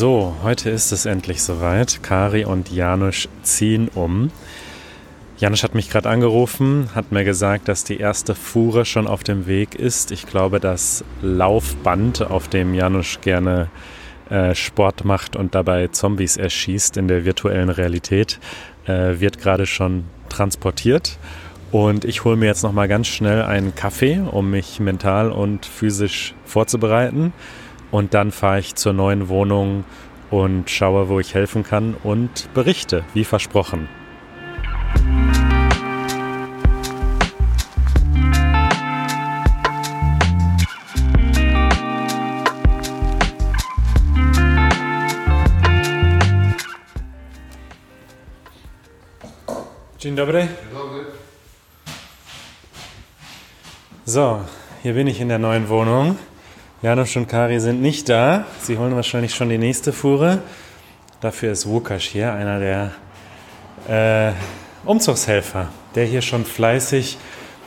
So, heute ist es endlich soweit. Kari und Janusz ziehen um. Janusz hat mich gerade angerufen, hat mir gesagt, dass die erste Fuhre schon auf dem Weg ist. Ich glaube, das Laufband, auf dem Janusz gerne äh, Sport macht und dabei Zombies erschießt in der virtuellen Realität, äh, wird gerade schon transportiert. Und ich hole mir jetzt noch mal ganz schnell einen Kaffee, um mich mental und physisch vorzubereiten. Und dann fahre ich zur neuen Wohnung und schaue, wo ich helfen kann und berichte, wie versprochen. Dzień dobry. So, hier bin ich in der neuen Wohnung. Janusz und Kari sind nicht da. Sie holen wahrscheinlich schon die nächste Fuhre. Dafür ist Wukasz hier, einer der äh, Umzugshelfer, der hier schon fleißig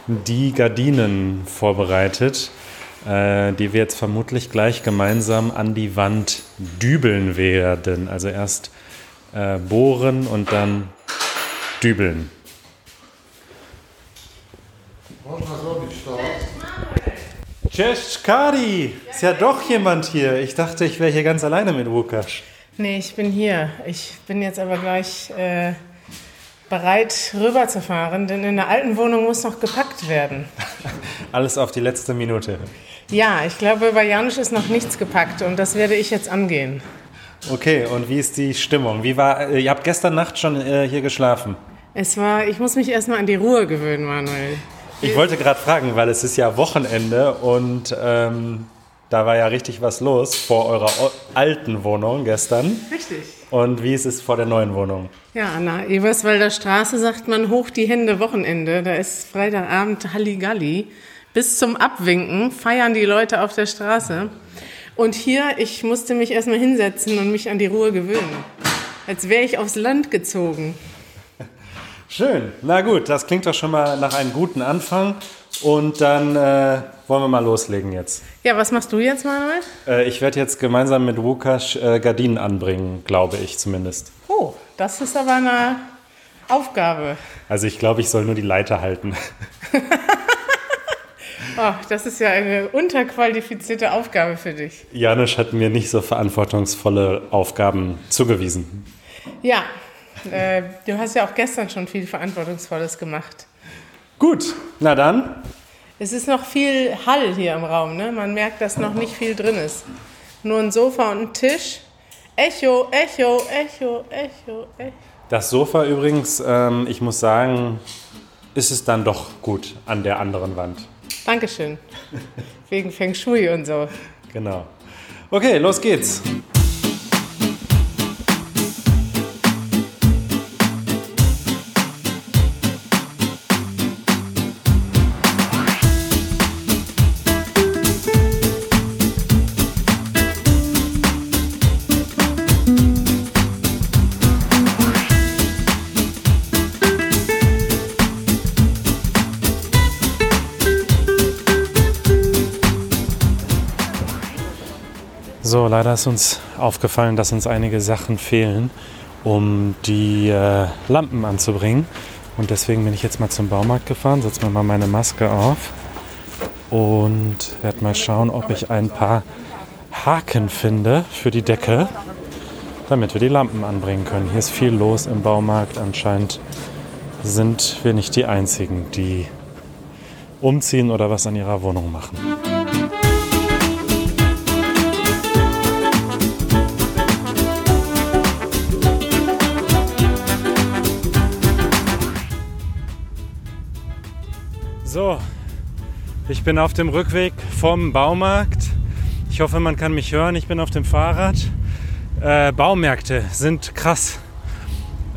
die Gardinen vorbereitet, äh, die wir jetzt vermutlich gleich gemeinsam an die Wand dübeln werden. Also erst äh, bohren und dann dübeln. Można zrobić to. Cześć! Ist ja doch jemand hier. Ich dachte, ich wäre hier ganz alleine mit Wukasz. Nee, ich bin hier. Ich bin jetzt aber gleich äh, bereit, rüberzufahren, denn in der alten Wohnung muss noch gepackt werden. Alles auf die letzte Minute. Ja, ich glaube, bei Janusz ist noch nichts gepackt und das werde ich jetzt angehen. Okay, und wie ist die Stimmung? Wie war, äh, ihr habt gestern Nacht schon äh, hier geschlafen. Es war, ich muss mich erstmal an die Ruhe gewöhnen, Manuel. Ich wollte gerade fragen, weil es ist ja Wochenende und ähm, da war ja richtig was los vor eurer alten Wohnung gestern. Richtig. Und wie ist es vor der neuen Wohnung? Ja, an der Eberswalder Straße sagt man hoch die Hände Wochenende. Da ist Freitagabend Halligalli. Bis zum Abwinken feiern die Leute auf der Straße. Und hier, ich musste mich erstmal hinsetzen und mich an die Ruhe gewöhnen. Als wäre ich aufs Land gezogen. Schön. Na gut, das klingt doch schon mal nach einem guten Anfang. Und dann äh, wollen wir mal loslegen jetzt. Ja, was machst du jetzt, Manuel? Äh, ich werde jetzt gemeinsam mit Wukasz äh, Gardinen anbringen, glaube ich zumindest. Oh, das ist aber eine Aufgabe. Also ich glaube, ich soll nur die Leiter halten. Oh, das ist ja eine unterqualifizierte Aufgabe für dich. Janusz hat mir nicht so verantwortungsvolle Aufgaben zugewiesen. Ja, äh, du hast ja auch gestern schon viel Verantwortungsvolles gemacht. Gut, na dann. Es ist noch viel Hall hier im Raum, ne? Man merkt, dass noch nicht viel drin ist. Nur ein Sofa und ein Tisch. Echo, Echo, Echo, Echo, Echo. Das Sofa übrigens, ähm, ich muss sagen, ist es dann doch gut an der anderen Wand. Dankeschön. Wegen Feng Shui und so. Genau. Okay, los geht's. So, leider ist uns aufgefallen, dass uns einige Sachen fehlen, um die äh, Lampen anzubringen. Und deswegen bin ich jetzt mal zum Baumarkt gefahren, setze mir mal meine Maske auf und werde mal schauen, ob ich ein paar Haken finde für die Decke, damit wir die Lampen anbringen können. Hier ist viel los im Baumarkt. Anscheinend sind wir nicht die Einzigen, die umziehen oder was an ihrer Wohnung machen. So, ich bin auf dem Rückweg vom Baumarkt. Ich hoffe, man kann mich hören. Ich bin auf dem Fahrrad. Äh, Baumärkte sind krass.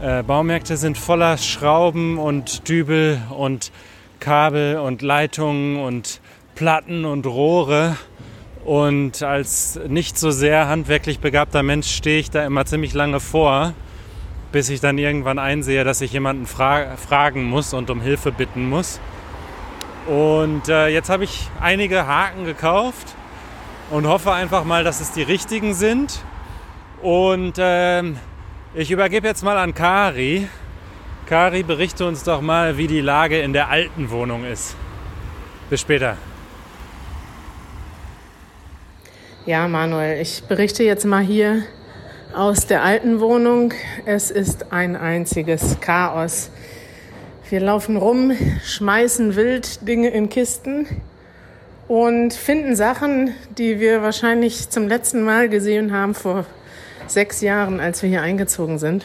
Äh, Baumärkte sind voller Schrauben und Dübel und Kabel und Leitungen und Platten und Rohre. Und als nicht so sehr handwerklich begabter Mensch stehe ich da immer ziemlich lange vor, bis ich dann irgendwann einsehe, dass ich jemanden fra fragen muss und um Hilfe bitten muss. Und äh, jetzt habe ich einige Haken gekauft und hoffe einfach mal, dass es die richtigen sind. Und ähm, ich übergebe jetzt mal an Kari. Kari, berichte uns doch mal, wie die Lage in der alten Wohnung ist. Bis später. Ja, Manuel, ich berichte jetzt mal hier aus der alten Wohnung. Es ist ein einziges Chaos. Wir laufen rum, schmeißen wild Dinge in Kisten und finden Sachen, die wir wahrscheinlich zum letzten Mal gesehen haben vor sechs Jahren, als wir hier eingezogen sind.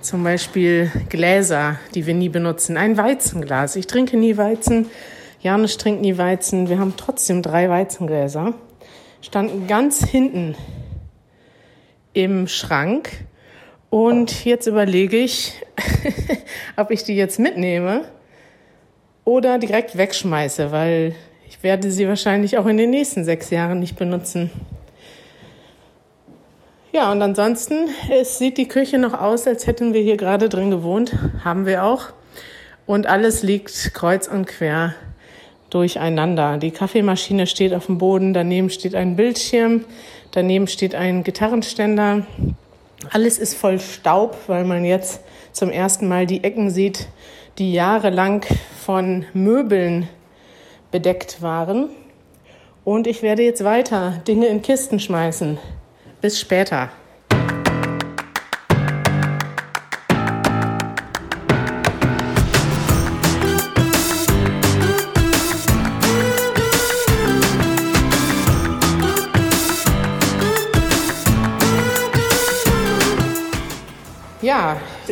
Zum Beispiel Gläser, die wir nie benutzen. Ein Weizenglas. Ich trinke nie Weizen. Janusz trinkt nie Weizen. Wir haben trotzdem drei Weizengläser. Standen ganz hinten im Schrank. Und jetzt überlege ich, ob ich die jetzt mitnehme oder direkt wegschmeiße, weil ich werde sie wahrscheinlich auch in den nächsten sechs Jahren nicht benutzen. Ja, und ansonsten, es sieht die Küche noch aus, als hätten wir hier gerade drin gewohnt. Haben wir auch. Und alles liegt kreuz und quer durcheinander. Die Kaffeemaschine steht auf dem Boden, daneben steht ein Bildschirm, daneben steht ein Gitarrenständer. Alles ist voll Staub, weil man jetzt zum ersten Mal die Ecken sieht, die jahrelang von Möbeln bedeckt waren. Und ich werde jetzt weiter Dinge in Kisten schmeißen. Bis später.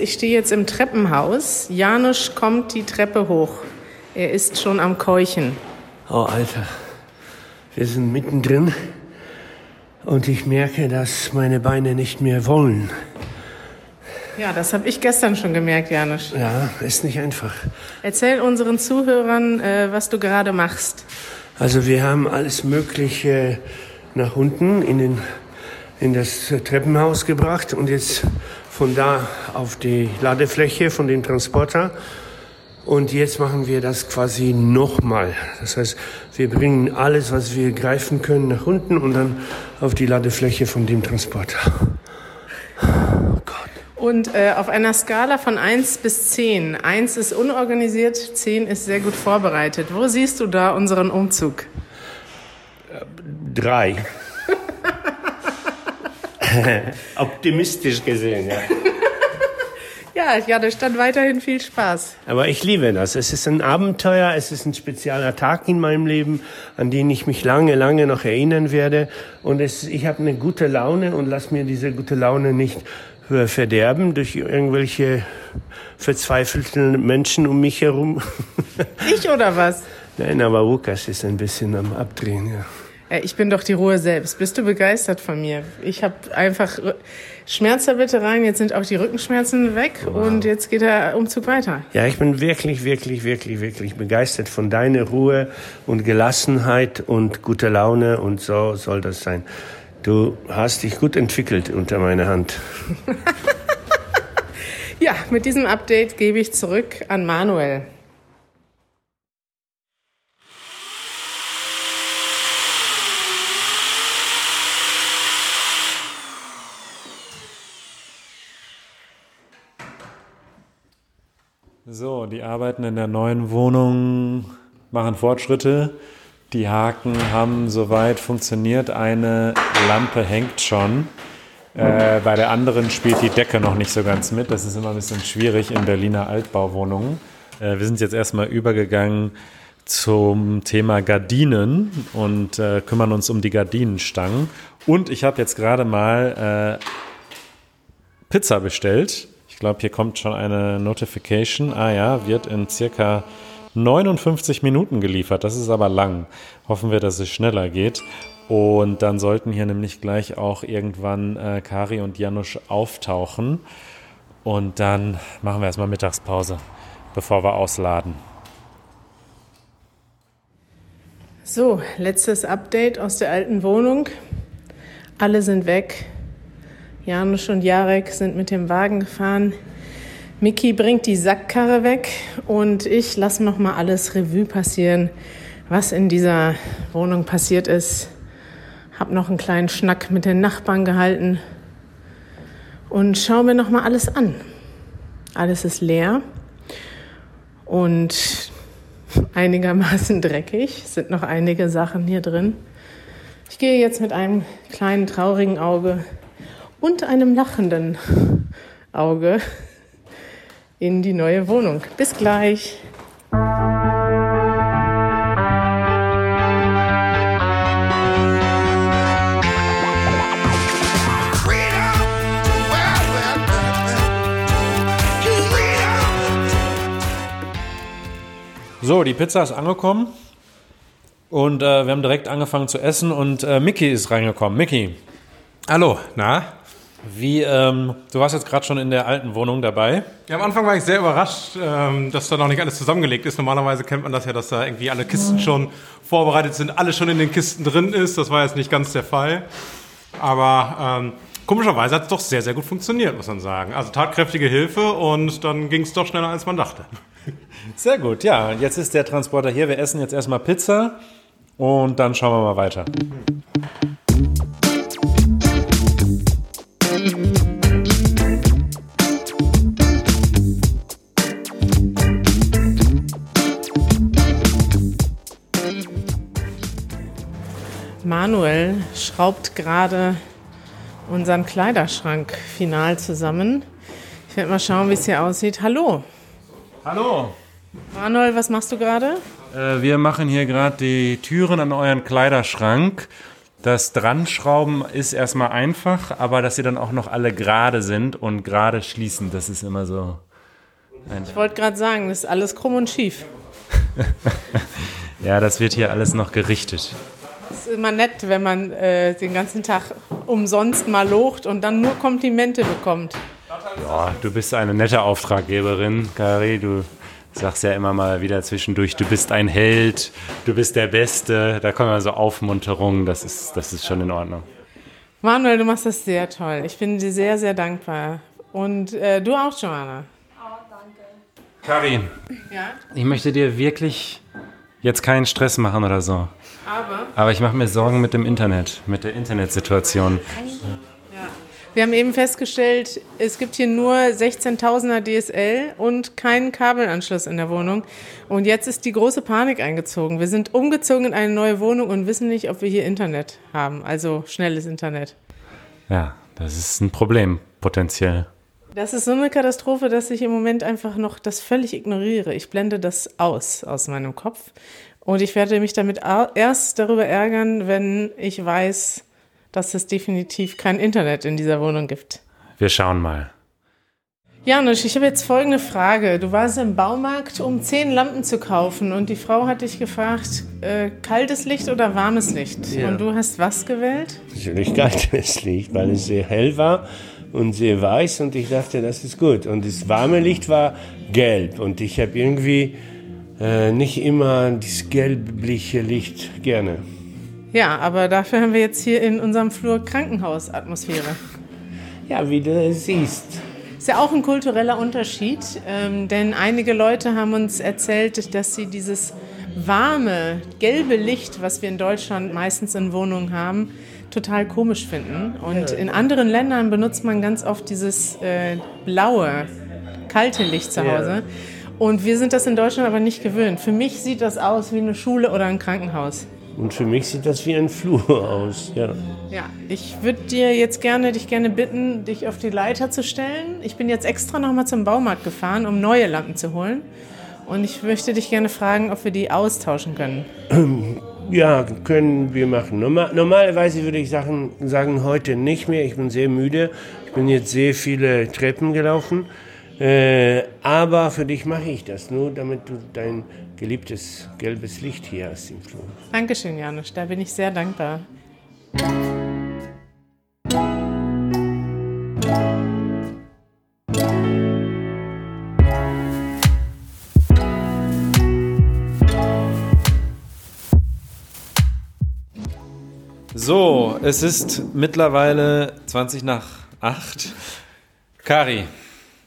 Ich stehe jetzt im Treppenhaus. Janusz kommt die Treppe hoch. Er ist schon am Keuchen. Oh, Alter. Wir sind mittendrin. Und ich merke, dass meine Beine nicht mehr wollen. Ja, das habe ich gestern schon gemerkt, Janusz. Ja, ist nicht einfach. Erzähl unseren Zuhörern, äh, was du gerade machst. Also wir haben alles Mögliche nach unten in, den, in das Treppenhaus gebracht und jetzt von da auf die Ladefläche von dem Transporter. Und jetzt machen wir das quasi nochmal. Das heißt, wir bringen alles, was wir greifen können, nach unten und dann auf die Ladefläche von dem Transporter. Oh Gott. Und äh, auf einer Skala von 1 bis 10. 1 ist unorganisiert, 10 ist sehr gut vorbereitet. Wo siehst du da unseren Umzug? Drei. Optimistisch gesehen, ja. Ja, ja, da stand weiterhin viel Spaß. Aber ich liebe das. Es ist ein Abenteuer, es ist ein spezieller Tag in meinem Leben, an den ich mich lange, lange noch erinnern werde. Und es, ich habe eine gute Laune und lass mir diese gute Laune nicht verderben durch irgendwelche verzweifelten Menschen um mich herum. Ich oder was? Nein, aber Lukas ist ein bisschen am Abdrehen, ja. Ich bin doch die Ruhe selbst. Bist du begeistert von mir? Ich habe einfach Schmerztablette rein, jetzt sind auch die Rückenschmerzen weg wow. und jetzt geht der Umzug weiter. Ja, ich bin wirklich, wirklich, wirklich, wirklich begeistert von deiner Ruhe und Gelassenheit und guter Laune und so soll das sein. Du hast dich gut entwickelt unter meiner Hand. ja, mit diesem Update gebe ich zurück an Manuel. So, die Arbeiten in der neuen Wohnung machen Fortschritte. Die Haken haben soweit funktioniert. Eine Lampe hängt schon. Äh, bei der anderen spielt die Decke noch nicht so ganz mit. Das ist immer ein bisschen schwierig in Berliner Altbauwohnungen. Äh, wir sind jetzt erstmal übergegangen zum Thema Gardinen und äh, kümmern uns um die Gardinenstangen. Und ich habe jetzt gerade mal äh, Pizza bestellt ich glaube, hier kommt schon eine Notification. Ah ja, wird in circa 59 Minuten geliefert. Das ist aber lang. Hoffen wir, dass es schneller geht. Und dann sollten hier nämlich gleich auch irgendwann äh, Kari und Janusz auftauchen. Und dann machen wir erstmal Mittagspause, bevor wir ausladen. So, letztes Update aus der alten Wohnung. Alle sind weg. Janusz und Jarek sind mit dem Wagen gefahren. Miki bringt die Sackkarre weg und ich lasse noch mal alles Revue passieren, was in dieser Wohnung passiert ist. Hab noch einen kleinen Schnack mit den Nachbarn gehalten und schaue mir nochmal alles an. Alles ist leer und einigermaßen dreckig. Es sind noch einige Sachen hier drin. Ich gehe jetzt mit einem kleinen traurigen Auge und einem lachenden Auge in die neue Wohnung. Bis gleich. So, die Pizza ist angekommen und äh, wir haben direkt angefangen zu essen und äh, Mickey ist reingekommen. Mickey, Hallo, na? Wie, ähm, du warst jetzt gerade schon in der alten Wohnung dabei. Ja, am Anfang war ich sehr überrascht, ähm, dass da noch nicht alles zusammengelegt ist. Normalerweise kennt man das ja, dass da irgendwie alle Kisten schon vorbereitet sind, alles schon in den Kisten drin ist. Das war jetzt nicht ganz der Fall. Aber ähm, komischerweise hat es doch sehr, sehr gut funktioniert, muss man sagen. Also tatkräftige Hilfe und dann ging es doch schneller, als man dachte. Sehr gut, ja. Jetzt ist der Transporter hier. Wir essen jetzt erstmal Pizza und dann schauen wir mal weiter. Manuel schraubt gerade unseren Kleiderschrank final zusammen. Ich werde mal schauen, wie es hier aussieht. Hallo, Hallo. Manuel, was machst du gerade? Äh, wir machen hier gerade die Türen an euren Kleiderschrank. Das Dranschrauben ist erstmal einfach, aber dass sie dann auch noch alle gerade sind und gerade schließen, das ist immer so. Ich wollte gerade sagen, das ist alles krumm und schief. Ja, das wird hier alles noch gerichtet. Es ist immer nett, wenn man äh, den ganzen Tag umsonst mal locht und dann nur Komplimente bekommt. Ja, du bist eine nette Auftraggeberin, Kari. Du sagst ja immer mal wieder zwischendurch, du bist ein Held, du bist der Beste. Da kommen so Aufmunterungen, das ist, das ist schon in Ordnung. Manuel, du machst das sehr toll. Ich bin dir sehr, sehr dankbar. Und äh, du auch, Joanna. Kari, Ja, ich möchte dir wirklich jetzt keinen Stress machen oder so. aber Aber ich mache mir Sorgen mit dem Internet, mit der Internetsituation. wir haben eben festgestellt, es gibt hier nur 16.000er DSL und keinen Kabelanschluss in der Wohnung. Und jetzt ist die große Panik eingezogen. Wir sind umgezogen in eine neue Wohnung und wissen nicht, ob wir hier Internet haben, also schnelles Internet. Ja, das ist ein Problem, potenziell. Das ist so eine Katastrophe, dass ich im Moment einfach noch das völlig ignoriere. Ich blende das aus aus meinem Kopf und ich werde mich damit erst darüber ärgern, wenn ich weiß, dass es definitiv kein Internet in dieser Wohnung gibt. Wir schauen mal. Janusz, ich habe jetzt folgende Frage. Du warst im Baumarkt, um zehn Lampen zu kaufen und die Frau hat dich gefragt, äh, kaltes Licht oder warmes Licht? Ja. Und du hast was gewählt? Natürlich kaltes Licht, weil es sehr hell war und sehr weiß und ich dachte, das ist gut. Und das warme Licht war gelb und ich habe irgendwie äh, nicht immer dieses gelbliche Licht gerne. Ja, aber dafür haben wir jetzt hier in unserem Flur Krankenhausatmosphäre. Ja, wie du siehst. Ist ja auch ein kultureller Unterschied, ähm, denn einige Leute haben uns erzählt, dass sie dieses warme, gelbe Licht, was wir in Deutschland meistens in Wohnungen haben, total komisch finden. Und in anderen Ländern benutzt man ganz oft dieses äh, blaue, kalte Licht zu Hause. Und wir sind das in Deutschland aber nicht gewöhnt. Für mich sieht das aus wie eine Schule oder ein Krankenhaus. Und für mich sieht das wie ein Flur aus. Ja. Ja, ich würde dir jetzt gerne, dich gerne bitten, dich auf die Leiter zu stellen. Ich bin jetzt extra nochmal zum Baumarkt gefahren, um neue Lampen zu holen. Und ich möchte dich gerne fragen, ob wir die austauschen können. Ja, können wir machen. Normal, normalerweise würde ich sagen, sagen, heute nicht mehr. Ich bin sehr müde. Ich bin jetzt sehr viele Treppen gelaufen. Äh, aber für dich mache ich das nur, damit du dein geliebtes gelbes Licht hier hast im Flur. Dankeschön, Janusz, da bin ich sehr dankbar. So, es ist mittlerweile 20 nach 8. Kari,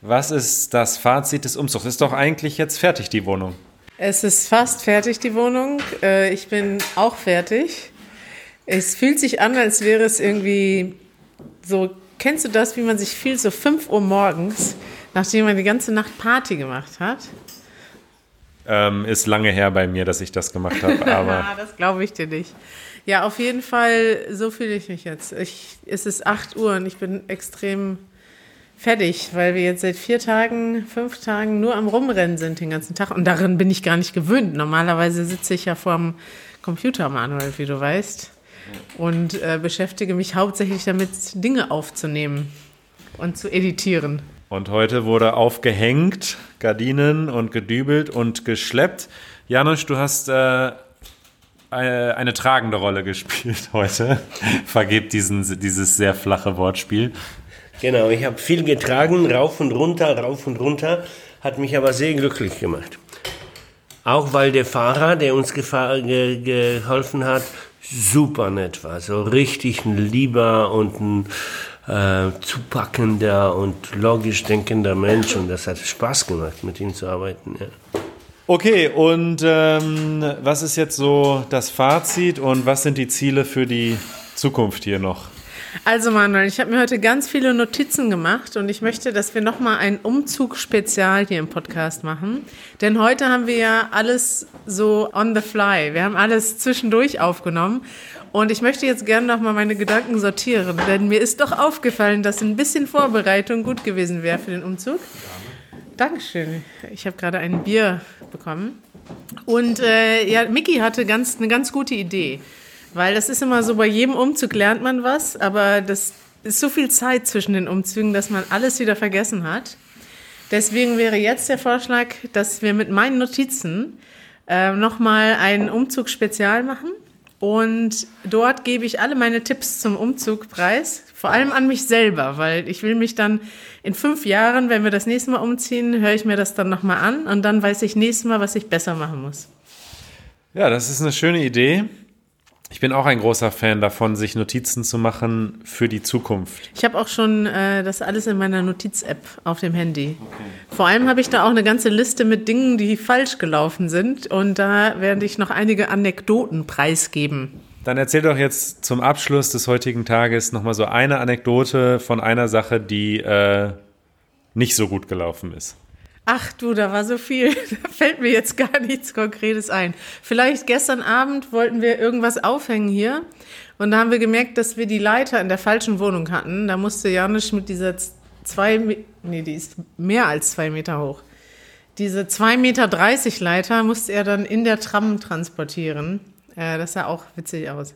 was ist das Fazit des Umzugs? Ist doch eigentlich jetzt fertig, die Wohnung. Es ist fast fertig, die Wohnung. Äh, Ich bin auch fertig. Es fühlt sich an, als wäre es irgendwie so kennst du das, wie man sich fühlt, so 5 Uhr morgens, nachdem man die ganze Nacht Party gemacht hat? Ähm, ist lange her bei mir, dass ich das gemacht habe, aber das glaube ich dir nicht. Ja, auf jeden Fall, so fühle ich mich jetzt. Ich, es ist 8 Uhr und ich bin extrem fertig, weil wir jetzt seit vier Tagen, fünf Tagen nur am Rumrennen sind den ganzen Tag. Und darin bin ich gar nicht gewöhnt. Normalerweise sitze ich ja vorm Computer, Manuel, wie du weißt, und äh, beschäftige mich hauptsächlich damit, Dinge aufzunehmen und zu editieren. Und heute wurde aufgehängt, Gardinen und gedübelt und geschleppt. Janusz, du hast äh, eine, eine tragende Rolle gespielt heute. Vergebt diesen, dieses sehr flache Wortspiel. Genau, ich habe viel getragen, rauf und runter, rauf und runter, hat mich aber sehr glücklich gemacht. Auch weil der Fahrer, der uns ge, geholfen hat, super nett war. So richtig ein lieber und ein äh, zupackender und logisch denkender Mensch. Und das hat Spaß gemacht, mit ihm zu arbeiten. Ja. Okay, und ähm, was ist jetzt so das Fazit und was sind die Ziele für die Zukunft hier noch? Also Manuel, ich habe mir heute ganz viele Notizen gemacht und ich möchte, dass wir nochmal ein Umzug-Spezial hier im Podcast machen. Denn heute haben wir ja alles so on the fly. Wir haben alles zwischendurch aufgenommen. Und ich möchte jetzt gerne nochmal meine Gedanken sortieren, denn mir ist doch aufgefallen, dass ein bisschen Vorbereitung gut gewesen wäre für den Umzug. Dankeschön. Ich habe gerade ein Bier bekommen. Und äh, ja, Miki hatte ganz, eine ganz gute Idee. Weil das ist immer so, bei jedem Umzug lernt man was, aber das ist so viel Zeit zwischen den Umzügen, dass man alles wieder vergessen hat. Deswegen wäre jetzt der Vorschlag, dass wir mit meinen Notizen äh, nochmal einen Umzug-Spezial machen. Und dort gebe ich alle meine Tipps zum Umzug preis, vor allem an mich selber, weil ich will mich dann in fünf Jahren, wenn wir das nächste Mal umziehen, höre ich mir das dann nochmal an und dann weiß ich nächstes Mal, was ich besser machen muss. Ja, das ist eine schöne Idee. Ich bin auch ein großer Fan davon, sich Notizen zu machen für die Zukunft. Ich habe auch schon äh, das alles in meiner Notiz-App auf dem Handy. Vor allem habe ich da auch eine ganze Liste mit Dingen, die falsch gelaufen sind. Und da werde ich noch einige Anekdoten preisgeben. Dann erzähl doch jetzt zum Abschluss des heutigen Tages nochmal so eine Anekdote von einer Sache, die äh, nicht so gut gelaufen ist. Ach du, da war so viel. Da fällt mir jetzt gar nichts Konkretes ein. Vielleicht gestern Abend wollten wir irgendwas aufhängen hier. Und da haben wir gemerkt, dass wir die Leiter in der falschen Wohnung hatten. Da musste Janusz mit dieser zwei, nee, die ist mehr als zwei Meter hoch. Diese 2,30 Meter Leiter musste er dann in der Tram transportieren. Äh, das sah auch witzig aus.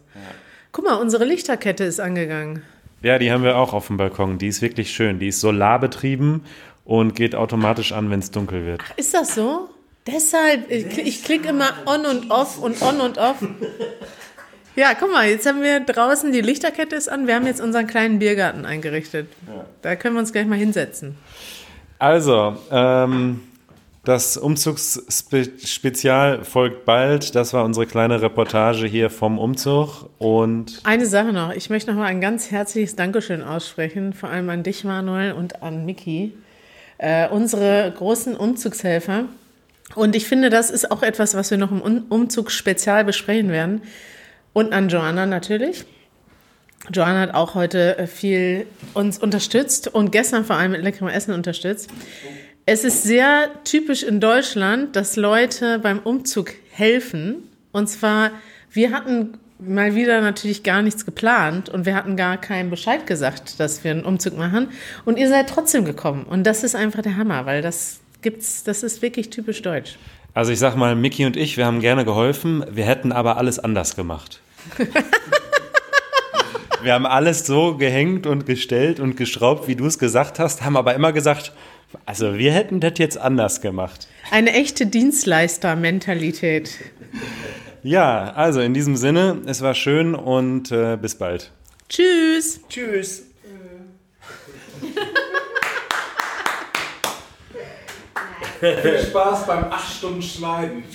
Guck mal, unsere Lichterkette ist angegangen. Ja, die haben wir auch auf dem Balkon. Die ist wirklich schön. Die ist solarbetrieben und geht automatisch an, wenn es dunkel wird. Ist das so? Deshalb, ich, kl- ich klicke immer on und off und on und off. Ja, guck mal, jetzt haben wir draußen die Lichterkette ist an. Wir haben jetzt unseren kleinen Biergarten eingerichtet. Da können wir uns gleich mal hinsetzen. Also, ähm, das Umzugsspezial folgt bald. Das war unsere kleine Reportage hier vom Umzug. Und Eine Sache noch. Ich möchte noch mal ein ganz herzliches Dankeschön aussprechen, vor allem an dich, Manuel, und an Miki, äh, unsere großen Umzugshelfer. Und ich finde, das ist auch etwas, was wir noch im Umzug spezial besprechen werden. Und an Joanna natürlich. Joanna hat auch heute äh, viel uns unterstützt und gestern vor allem mit leckerem Essen unterstützt. Es ist sehr typisch in Deutschland, dass Leute beim Umzug helfen. Und zwar, wir hatten mal wieder natürlich gar nichts geplant und wir hatten gar keinen Bescheid gesagt, dass wir einen Umzug machen. Und ihr seid trotzdem gekommen. Und das ist einfach der Hammer, weil das gibt's, das ist wirklich typisch deutsch. also ich sag mal, Miki und ich, wir haben gerne geholfen. Wir hätten aber alles anders gemacht. wir haben alles so gehängt und gestellt und geschraubt, wie du es gesagt hast, haben aber immer gesagt, also wir hätten das jetzt anders gemacht. Eine echte Dienstleister-Mentalität. Ja, also in diesem Sinne, es war schön und äh, bis bald. Tschüss. Tschüss. Viel Spaß beim 8 Stunden Schneiden.